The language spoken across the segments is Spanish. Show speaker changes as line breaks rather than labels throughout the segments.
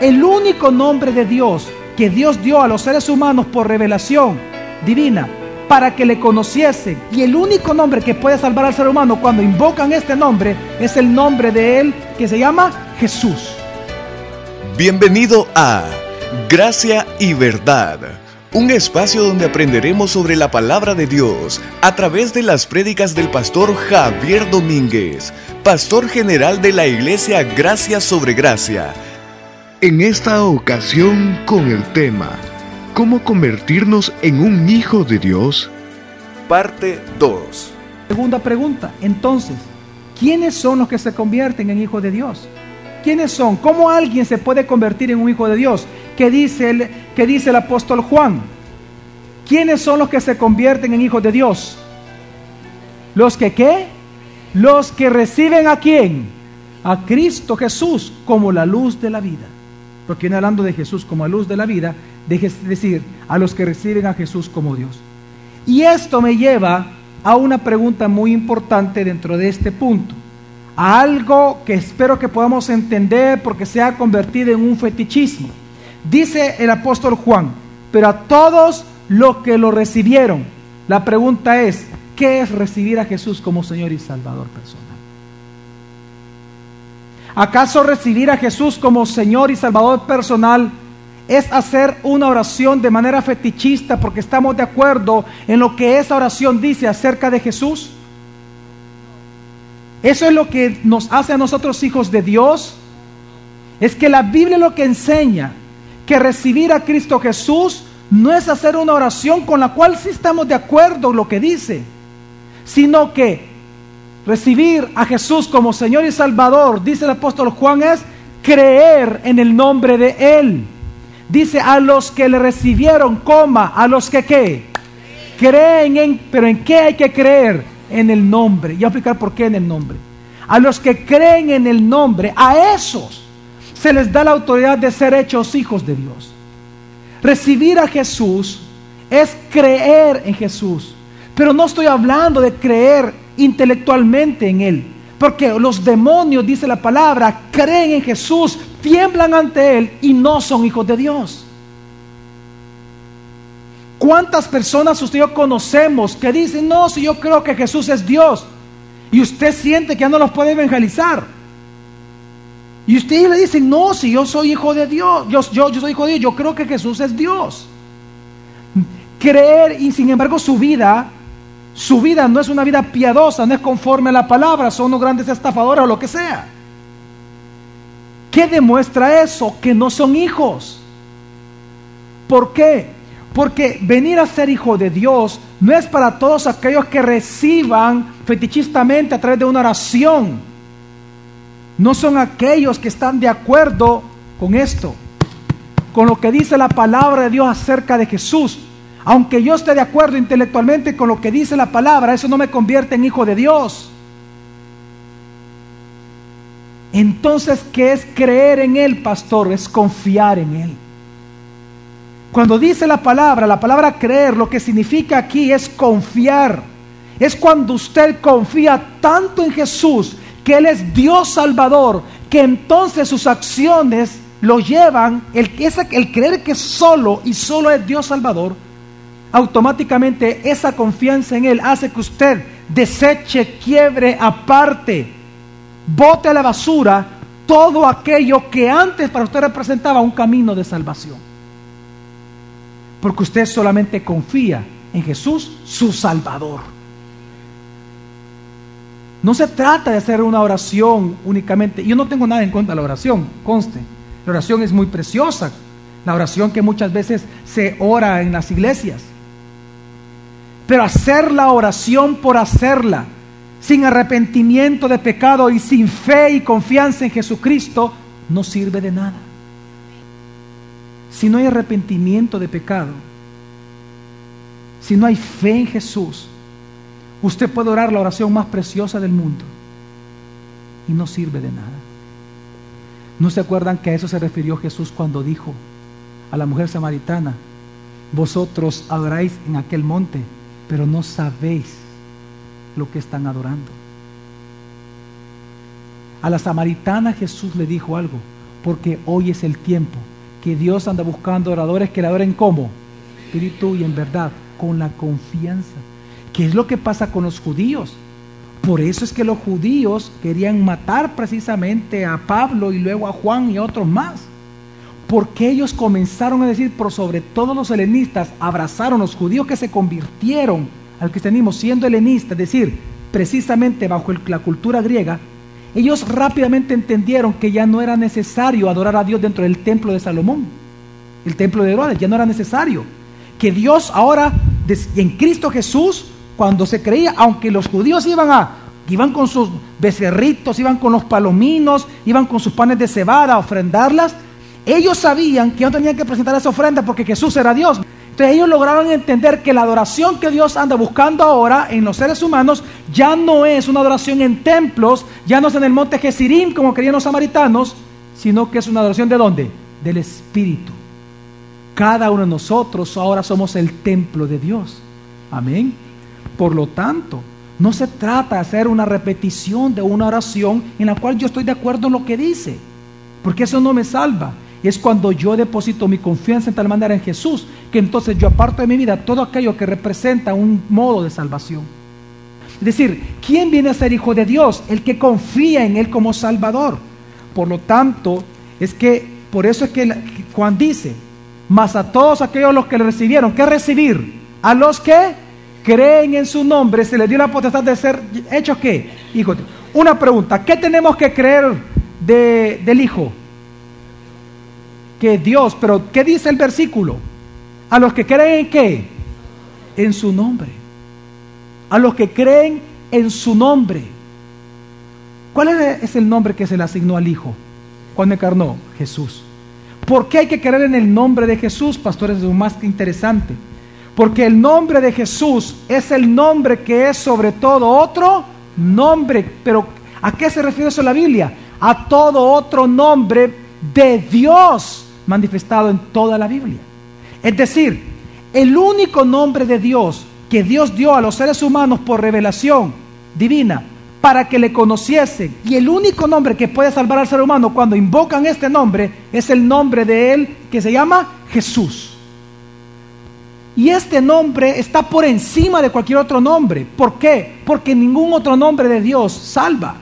el único nombre de Dios que Dios dio a los seres humanos por revelación divina para que le conociesen. Y el único nombre que puede salvar al ser humano cuando invocan este nombre es el nombre de Él que se llama Jesús.
Bienvenido a Gracia y Verdad, un espacio donde aprenderemos sobre la palabra de Dios a través de las prédicas del pastor Javier Domínguez, pastor general de la iglesia Gracia sobre Gracia. En esta ocasión con el tema ¿Cómo convertirnos en un hijo de Dios? Parte 2.
Segunda pregunta, entonces, ¿quiénes son los que se convierten en hijos de Dios? ¿Quiénes son? ¿Cómo alguien se puede convertir en un hijo de Dios? ¿Qué dice el, qué dice el apóstol Juan? ¿Quiénes son los que se convierten en hijos de Dios? ¿Los que qué? Los que reciben a quién? A Cristo Jesús como la luz de la vida. Porque viene hablando de Jesús como la luz de la vida, deje decir, a los que reciben a Jesús como Dios. Y esto me lleva a una pregunta muy importante dentro de este punto, a algo que espero que podamos entender porque se ha convertido en un fetichismo. Dice el apóstol Juan, pero a todos los que lo recibieron, la pregunta es, ¿qué es recibir a Jesús como Señor y Salvador personal? ¿Acaso recibir a Jesús como Señor y Salvador personal es hacer una oración de manera fetichista porque estamos de acuerdo en lo que esa oración dice acerca de Jesús? Eso es lo que nos hace a nosotros hijos de Dios. Es que la Biblia lo que enseña que recibir a Cristo Jesús no es hacer una oración con la cual sí estamos de acuerdo en lo que dice, sino que recibir a Jesús como Señor y Salvador, dice el apóstol Juan, es creer en el nombre de Él. Dice a los que le recibieron, coma, a los que qué, creen en, pero ¿en qué hay que creer? En el nombre. Y voy a explicar por qué en el nombre. A los que creen en el nombre, a esos se les da la autoridad de ser hechos hijos de Dios. Recibir a Jesús es creer en Jesús. Pero no estoy hablando de creer intelectualmente en Él. Porque los demonios, dice la palabra, creen en Jesús, tiemblan ante Él y no son hijos de Dios. ¿Cuántas personas usted y yo conocemos que dicen, no, si yo creo que Jesús es Dios? Y usted siente que ya no los puede evangelizar. Y usted le dice, no, si yo soy hijo de Dios, yo, yo, yo soy hijo de Dios, yo creo que Jesús es Dios. Creer y sin embargo su vida, su vida no es una vida piadosa, no es conforme a la palabra, son unos grandes estafadores o lo que sea. ¿Qué demuestra eso? Que no son hijos. ¿Por qué? Porque venir a ser hijo de Dios no es para todos aquellos que reciban fetichistamente a través de una oración. No son aquellos que están de acuerdo con esto, con lo que dice la palabra de Dios acerca de Jesús. Aunque yo esté de acuerdo intelectualmente con lo que dice la palabra, eso no me convierte en hijo de Dios. Entonces, ¿qué es creer en Él, pastor? Es confiar en Él. Cuando dice la palabra, la palabra creer, lo que significa aquí es confiar. Es cuando usted confía tanto en Jesús, que Él es Dios Salvador, que entonces sus acciones lo llevan, el, el creer que solo y solo es Dios Salvador, automáticamente esa confianza en Él hace que usted deseche, quiebre, aparte bote a la basura todo aquello que antes para usted representaba un camino de salvación. Porque usted solamente confía en Jesús, su Salvador. No se trata de hacer una oración únicamente. Yo no tengo nada en contra de la oración, conste. La oración es muy preciosa. La oración que muchas veces se ora en las iglesias. Pero hacer la oración por hacerla, sin arrepentimiento de pecado y sin fe y confianza en Jesucristo, no sirve de nada. Si no hay arrepentimiento de pecado, si no hay fe en Jesús, usted puede orar la oración más preciosa del mundo y no sirve de nada. ¿No se acuerdan que a eso se refirió Jesús cuando dijo a la mujer samaritana, vosotros adoráis en aquel monte, pero no sabéis lo que están adorando. A la samaritana Jesús le dijo algo, Porque hoy es el tiempo que Dios anda buscando oradores que le adoren como espíritu y en verdad, con la confianza. ¿Qué es lo que pasa con los judíos? Por eso es que los judíos querían matar precisamente a Pablo y luego a Juan y a otros más. Porque ellos comenzaron a decir, por sobre todo los helenistas, abrazaron los judíos que se convirtieron al cristianismo siendo helenistas, es decir, precisamente bajo la cultura griega, ellos rápidamente entendieron que ya no era necesario adorar a Dios dentro del templo de Salomón, el templo de Herodes, ya no era necesario. Que Dios ahora, en Cristo Jesús, cuando se creía, aunque los judíos iban a, iban con sus becerritos, iban con los palominos, iban con sus panes de cebada a ofrendarlas, ellos sabían que no tenían que presentar esa ofrenda porque Jesús era Dios. Entonces ellos lograron entender que la adoración que Dios anda buscando ahora en los seres humanos ya no es una adoración en templos, ya no es en el monte Jesirim como querían los samaritanos, sino que es una adoración de dónde? Del Espíritu. Cada uno de nosotros ahora somos el templo de Dios. Amén. Por lo tanto, no se trata de hacer una repetición de una oración en la cual yo estoy de acuerdo en lo que dice, porque eso no me salva es cuando yo deposito mi confianza en tal manera en Jesús, que entonces yo aparto de mi vida todo aquello que representa un modo de salvación. Es decir, ¿quién viene a ser hijo de Dios? El que confía en Él como Salvador. Por lo tanto, es que, por eso es que Juan dice, mas a todos aquellos los que le recibieron, ¿qué recibir? A los que creen en su nombre, se les dio la potestad de ser hechos qué? Hijo. Una pregunta, ¿qué tenemos que creer del Hijo? Que Dios, pero ¿qué dice el versículo? A los que creen en qué? En su nombre. A los que creen en su nombre. ¿Cuál es el nombre que se le asignó al Hijo cuando encarnó? Jesús. ¿Por qué hay que creer en el nombre de Jesús, pastores? Es lo más interesante. Porque el nombre de Jesús es el nombre que es sobre todo otro nombre. Pero ¿a qué se refiere eso la Biblia? A todo otro nombre de Dios manifestado en toda la Biblia. Es decir, el único nombre de Dios que Dios dio a los seres humanos por revelación divina para que le conociesen y el único nombre que puede salvar al ser humano cuando invocan este nombre es el nombre de Él que se llama Jesús. Y este nombre está por encima de cualquier otro nombre. ¿Por qué? Porque ningún otro nombre de Dios salva.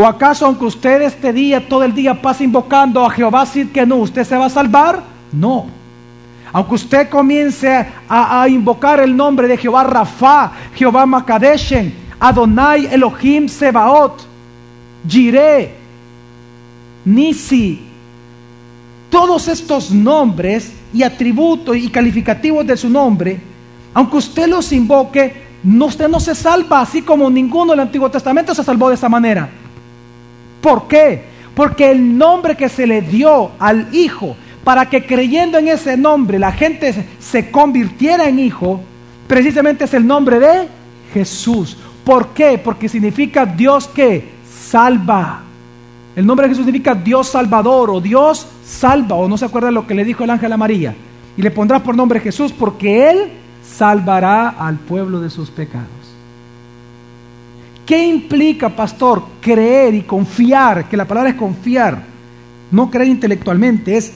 ¿O acaso aunque usted este día, todo el día pase invocando a Jehová que no, usted se va a salvar? No. Aunque usted comience a, invocar el nombre de Jehová Rafa, Jehová Makadeshen, Adonai Elohim Sebaot, Jireh, Nisi, todos estos nombres y atributos y calificativos de su nombre, aunque usted los invoque, no, usted no se salva así como ninguno del Antiguo Testamento se salvó de esa manera. ¿Por qué? Porque el nombre que se le dio al Hijo, para que creyendo en ese nombre la gente se convirtiera en hijo, precisamente es el nombre de Jesús. ¿Por qué? Porque significa Dios que salva. El nombre de Jesús significa Dios salvador o Dios salva, o no se acuerda lo que le dijo el ángel a María. Y le pondrás por nombre Jesús porque Él salvará al pueblo de sus pecados. ¿Qué implica, pastor, creer y confiar? Que la palabra es confiar, no creer intelectualmente, es,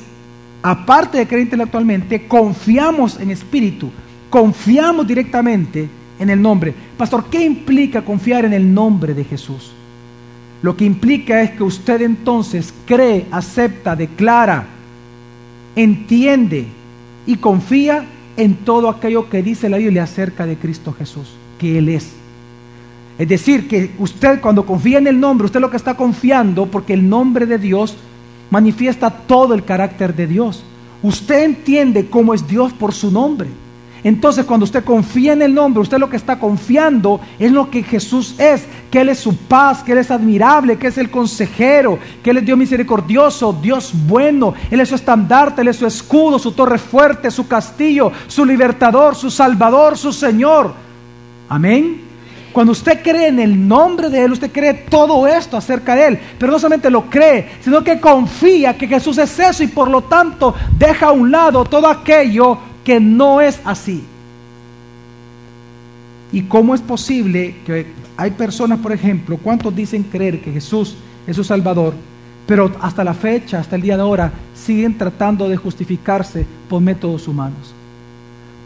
aparte de creer intelectualmente, confiamos en espíritu, confiamos directamente en el nombre. Pastor, ¿qué implica confiar en el nombre de Jesús? Lo que implica es que usted entonces cree, acepta, declara, entiende y confía en todo aquello que dice la Biblia acerca de Cristo Jesús, que Él es. Es decir, que usted cuando confía en el nombre, usted lo que está confiando, porque el nombre de Dios manifiesta todo el carácter de Dios. Usted entiende cómo es Dios por su nombre. Entonces cuando usted confía en el nombre, usted lo que está confiando es lo que Jesús es, que Él es su paz, que Él es admirable, que es el consejero, que Él es Dios misericordioso, Dios bueno, Él es su estandarte, Él es su escudo, su torre fuerte, su castillo, su libertador, su salvador, su Señor. Amén. Cuando usted cree en el nombre de Él, usted cree todo esto acerca de Él. Pero no solamente lo cree, sino que confía que Jesús es eso y por lo tanto deja a un lado todo aquello que no es así. ¿Y cómo es posible que hay personas, por ejemplo, cuántos dicen creer que Jesús es su Salvador, Pero hasta la fecha, hasta el día de ahora, siguen tratando de justificarse por métodos humanos.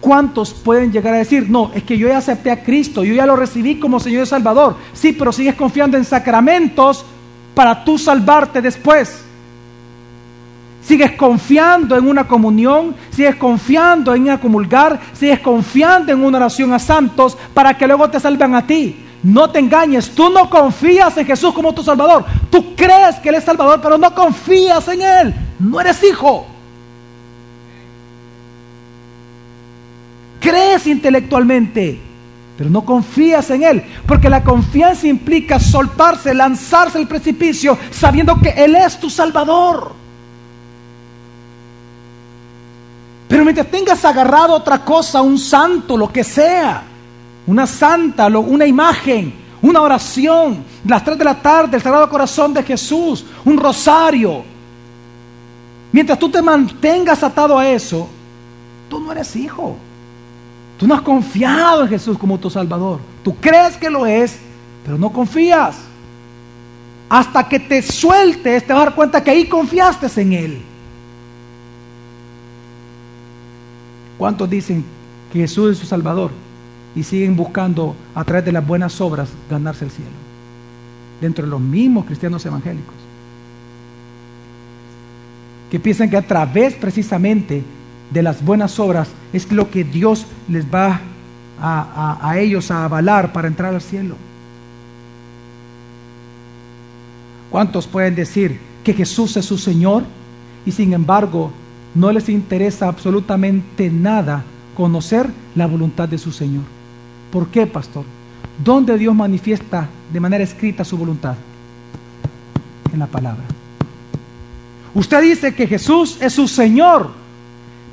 ¿Cuántos pueden llegar a decir, no, es que yo ya acepté a Cristo, yo ya lo recibí como Señor y Salvador? Sí, pero sigues confiando en sacramentos para tú salvarte después. Sigues confiando en una comunión, sigues confiando en acomulgar, sigues confiando en una oración a santos para que luego te salven a ti. No te engañes, tú no confías en Jesús como tu Salvador. Tú crees que Él es Salvador, pero no confías en Él. No eres hijo. Crees intelectualmente, pero no confías en Él. Porque la confianza implica soltarse, lanzarse al precipicio, sabiendo que Él es tu Salvador. Pero mientras tengas agarrado otra cosa, un santo, lo que sea, una santa, una imagen, una oración, las tres de la tarde, el Sagrado Corazón de Jesús, un rosario. Mientras tú te mantengas atado a eso, tú no eres hijo. Tú no has confiado en Jesús como tu Salvador. Tú crees que lo es, pero no confías. Hasta que te sueltes, te vas a dar cuenta que ahí confiaste en Él. ¿Cuántos dicen que Jesús es su Salvador? y siguen buscando a través de las buenas obras ganarse el cielo. Dentro de los mismos cristianos evangélicos. Que piensan que a través precisamente de las buenas obras es lo que Dios les va a, a ellos a avalar para entrar al cielo. ¿Cuántos pueden decir que Jesús es su Señor y sin embargo no les interesa absolutamente nada conocer la voluntad de su Señor? ¿Por qué, pastor? ¿Dónde Dios manifiesta de manera escrita su voluntad? En la palabra. Usted dice que Jesús es su Señor,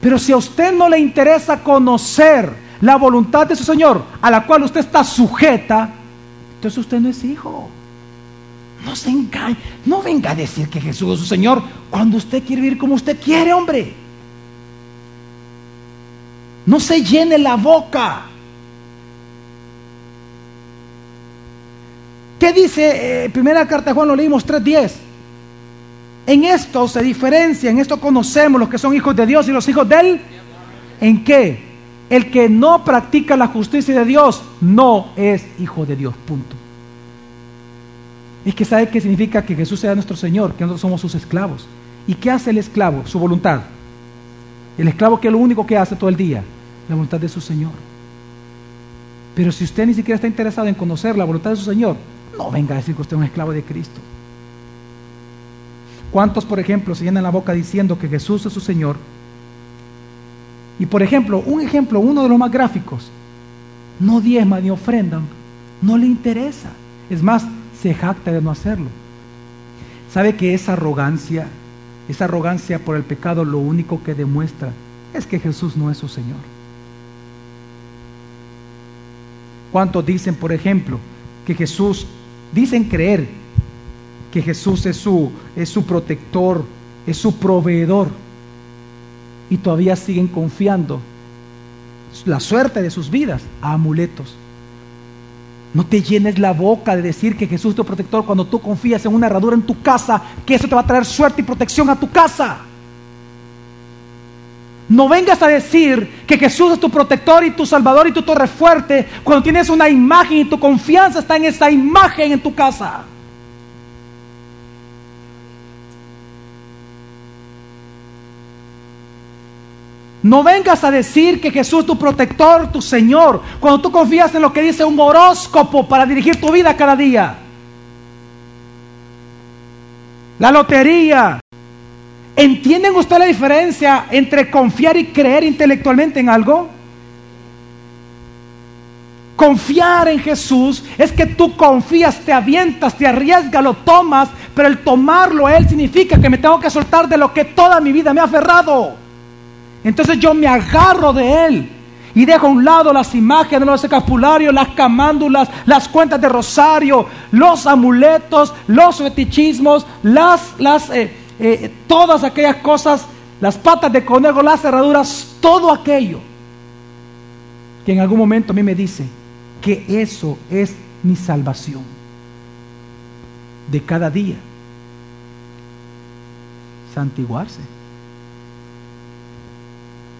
pero si a usted no le interesa conocer la voluntad de su Señor, a la cual usted está sujeta, entonces usted no es hijo. No se engañe, no venga a decir que Jesús es su Señor cuando usted quiere vivir como usted quiere, hombre. No se llene la boca. ¿Qué dice eh, primera carta de Juan? Lo leímos 3.10. En esto se diferencia, en esto conocemos los que son hijos de Dios y los hijos de Él. ¿En qué? El que no practica la justicia de Dios no es hijo de Dios. Punto. Es que sabe qué significa que Jesús sea nuestro Señor, que nosotros somos sus esclavos. ¿Y qué hace el esclavo? Su voluntad. El esclavo que es lo único que hace todo el día, la voluntad de su Señor. Pero si usted ni siquiera está interesado en conocer la voluntad de su Señor, no venga a decir que usted es un esclavo de Cristo. ¿Cuántos, por ejemplo, se llenan la boca diciendo que Jesús es su Señor? Y por ejemplo, un ejemplo, uno de los más gráficos, no diezma ni ofrendan, no le interesa. Es más, se jacta de no hacerlo. ¿Sabe que esa arrogancia, esa arrogancia por el pecado, lo único que demuestra es que Jesús no es su Señor? ¿Cuántos dicen, por ejemplo, que Jesús dicen creer que Jesús es su, es su protector, es su proveedor, y todavía siguen confiando la suerte de sus vidas a amuletos. No te llenes la boca de decir que Jesús es tu protector cuando tú confías en una herradura en tu casa, que eso te va a traer suerte y protección a tu casa. No vengas a decir que Jesús es tu protector y tu salvador y tu torre fuerte cuando tienes una imagen y tu confianza está en esa imagen en tu casa. No vengas a decir que Jesús es tu protector, tu Señor, cuando tú confías en lo que dice un horóscopo para dirigir tu vida cada día. La lotería, ¿Entienden ustedes la diferencia entre confiar y creer intelectualmente en algo? Confiar en Jesús es que tú confías, te avientas, te arriesgas, lo tomas, pero el tomarlo a Él significa que me tengo que soltar de lo que toda mi vida me ha aferrado. Entonces yo me agarro de Él y dejo a un lado las imágenes, los escapularios, las camándulas, las cuentas de rosario, los amuletos, los fetichismos, las, las, eh, eh, todas aquellas cosas, las patas de conejo, las cerraduras, todo aquello que en algún momento a mí me dice que eso es mi salvación de cada día. santiguarse.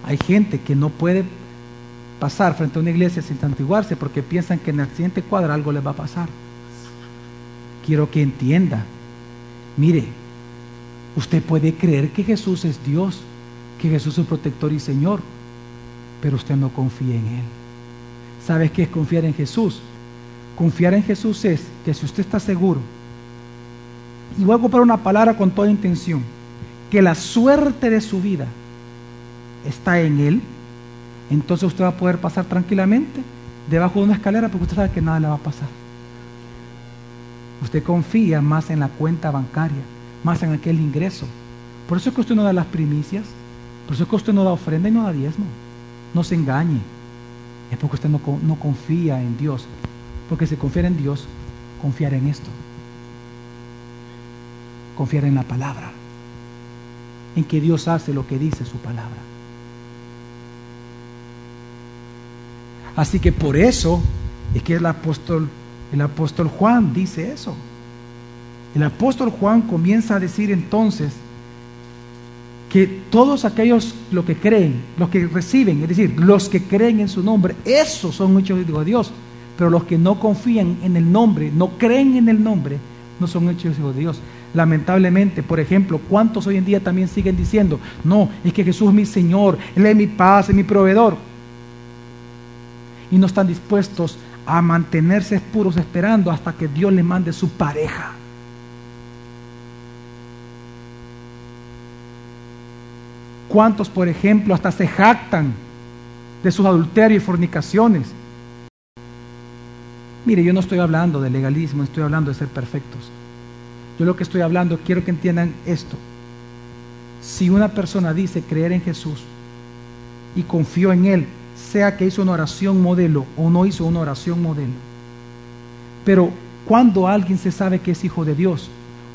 Hay gente que no puede pasar frente a una iglesia sin santiguarse porque piensan que en el siguiente cuadro algo les va a pasar. Quiero que entienda. Mire, usted puede creer que Jesús es Dios, que Jesús es protector y Señor, pero usted no confía en Él. ¿Sabes qué es confiar en Jesús? Confiar en Jesús es que si usted está seguro, y voy a ocupar una palabra con toda intención, que la suerte de su vida está en Él, entonces usted va a poder pasar tranquilamente debajo de una escalera porque usted sabe que nada le va a pasar. Usted confía más en la cuenta bancaria, más en aquel ingreso. Por eso es que usted no da las primicias, por eso es que usted no da ofrenda y no da diezmo. No se engañe. Es porque usted no, no confía en Dios. Porque si confiar en Dios, confiar en esto. Confiar en la palabra. En que Dios hace lo que dice su palabra. Así que por eso es que el apóstol, el apóstol Juan dice eso. El apóstol Juan comienza a decir entonces que todos aquellos los que creen, los que reciben, es decir, los que creen en su nombre, esos son hechos de Dios. Pero los que no confían en el nombre, no creen en el nombre, no son hechos de Dios. Lamentablemente, por ejemplo, ¿cuántos hoy en día también siguen diciendo, no, es que Jesús es mi Señor, Él es mi paz, es mi proveedor? Y no están dispuestos a mantenerse puros esperando hasta que Dios le mande su pareja. ¿Cuántos, por ejemplo, hasta se jactan de sus adulterios y fornicaciones? Mire, yo no estoy hablando de legalismo, estoy hablando de ser perfectos. Yo lo que estoy hablando, quiero que entiendan esto. Si una persona dice creer en Jesús y confió en Él sea que hizo una oración modelo o no hizo una oración modelo. Pero cuando alguien se sabe que es hijo de Dios,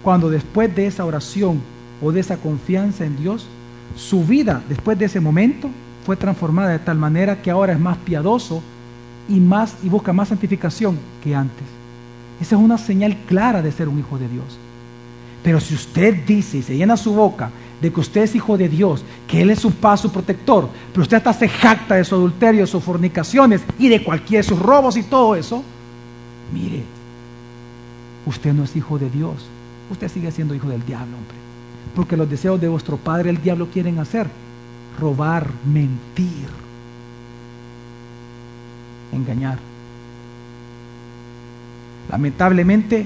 cuando después de esa oración o de esa confianza en Dios, su vida después de ese momento fue transformada de tal manera que ahora es más piadoso y más y busca más santificación que antes. Esa es una señal clara de ser un hijo de Dios. Pero si usted dice y se llena su boca de que usted es hijo de Dios, que Él es su paz, su protector, pero usted hasta se jacta de su adulterio, de sus fornicaciones y de cualquier sus robos y todo eso, mire, usted no es hijo de Dios, usted sigue siendo hijo del diablo, hombre. Porque los deseos de vuestro padre, el diablo, quieren hacer robar, mentir, engañar. Lamentablemente,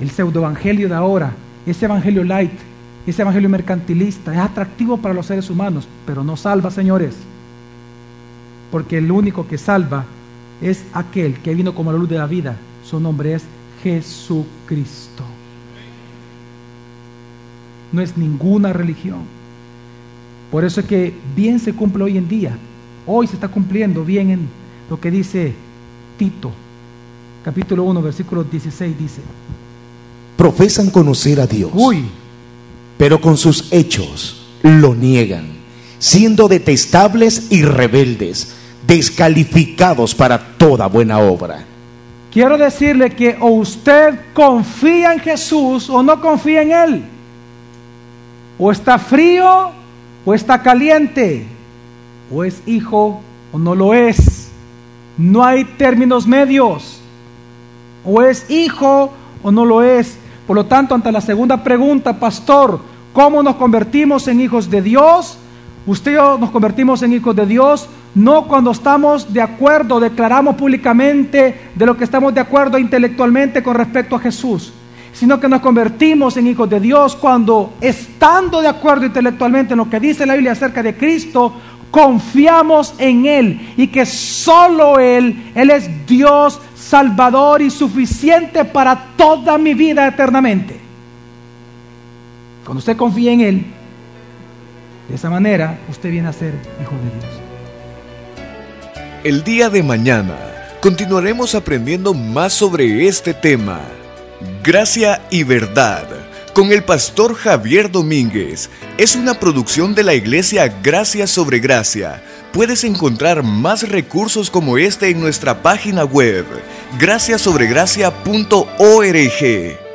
el pseudoevangelio de ahora, ese evangelio light, ese evangelio mercantilista es atractivo para los seres humanos, pero no salva, señores. Porque el único que salva es aquel que vino como la luz de la vida. Su nombre es Jesucristo. No es ninguna religión. Por eso es que bien se cumple hoy en día. Hoy se está cumpliendo bien en lo que dice Tito, capítulo 1, versículo 16, dice.
Profesan conocer a Dios.
Uy,
pero con sus hechos lo niegan, siendo detestables y rebeldes, descalificados para toda buena obra.
Quiero decirle que o usted confía en Jesús o no confía en Él. O está frío o está caliente. O es hijo o no lo es. No hay términos medios. O es hijo o no lo es. Por lo tanto, ante la segunda pregunta, pastor, ¿cómo nos convertimos en hijos de Dios? Usted y yo nos convertimos en hijos de Dios no cuando estamos de acuerdo, declaramos públicamente de lo que estamos de acuerdo intelectualmente con respecto a Jesús, sino que nos convertimos en hijos de Dios cuando, estando de acuerdo intelectualmente en lo que dice la Biblia acerca de Cristo, confiamos en Él y que solo Él, Él es Dios salvador y suficiente para toda mi vida eternamente. Cuando usted confía en Él, de esa manera usted viene a ser hijo de Dios.
El día de mañana continuaremos aprendiendo más sobre este tema. Gracia y verdad con el pastor Javier Domínguez. Es una producción de la iglesia Gracia sobre Gracia. Puedes encontrar más recursos como este en nuestra página web, graciasobregracia.org.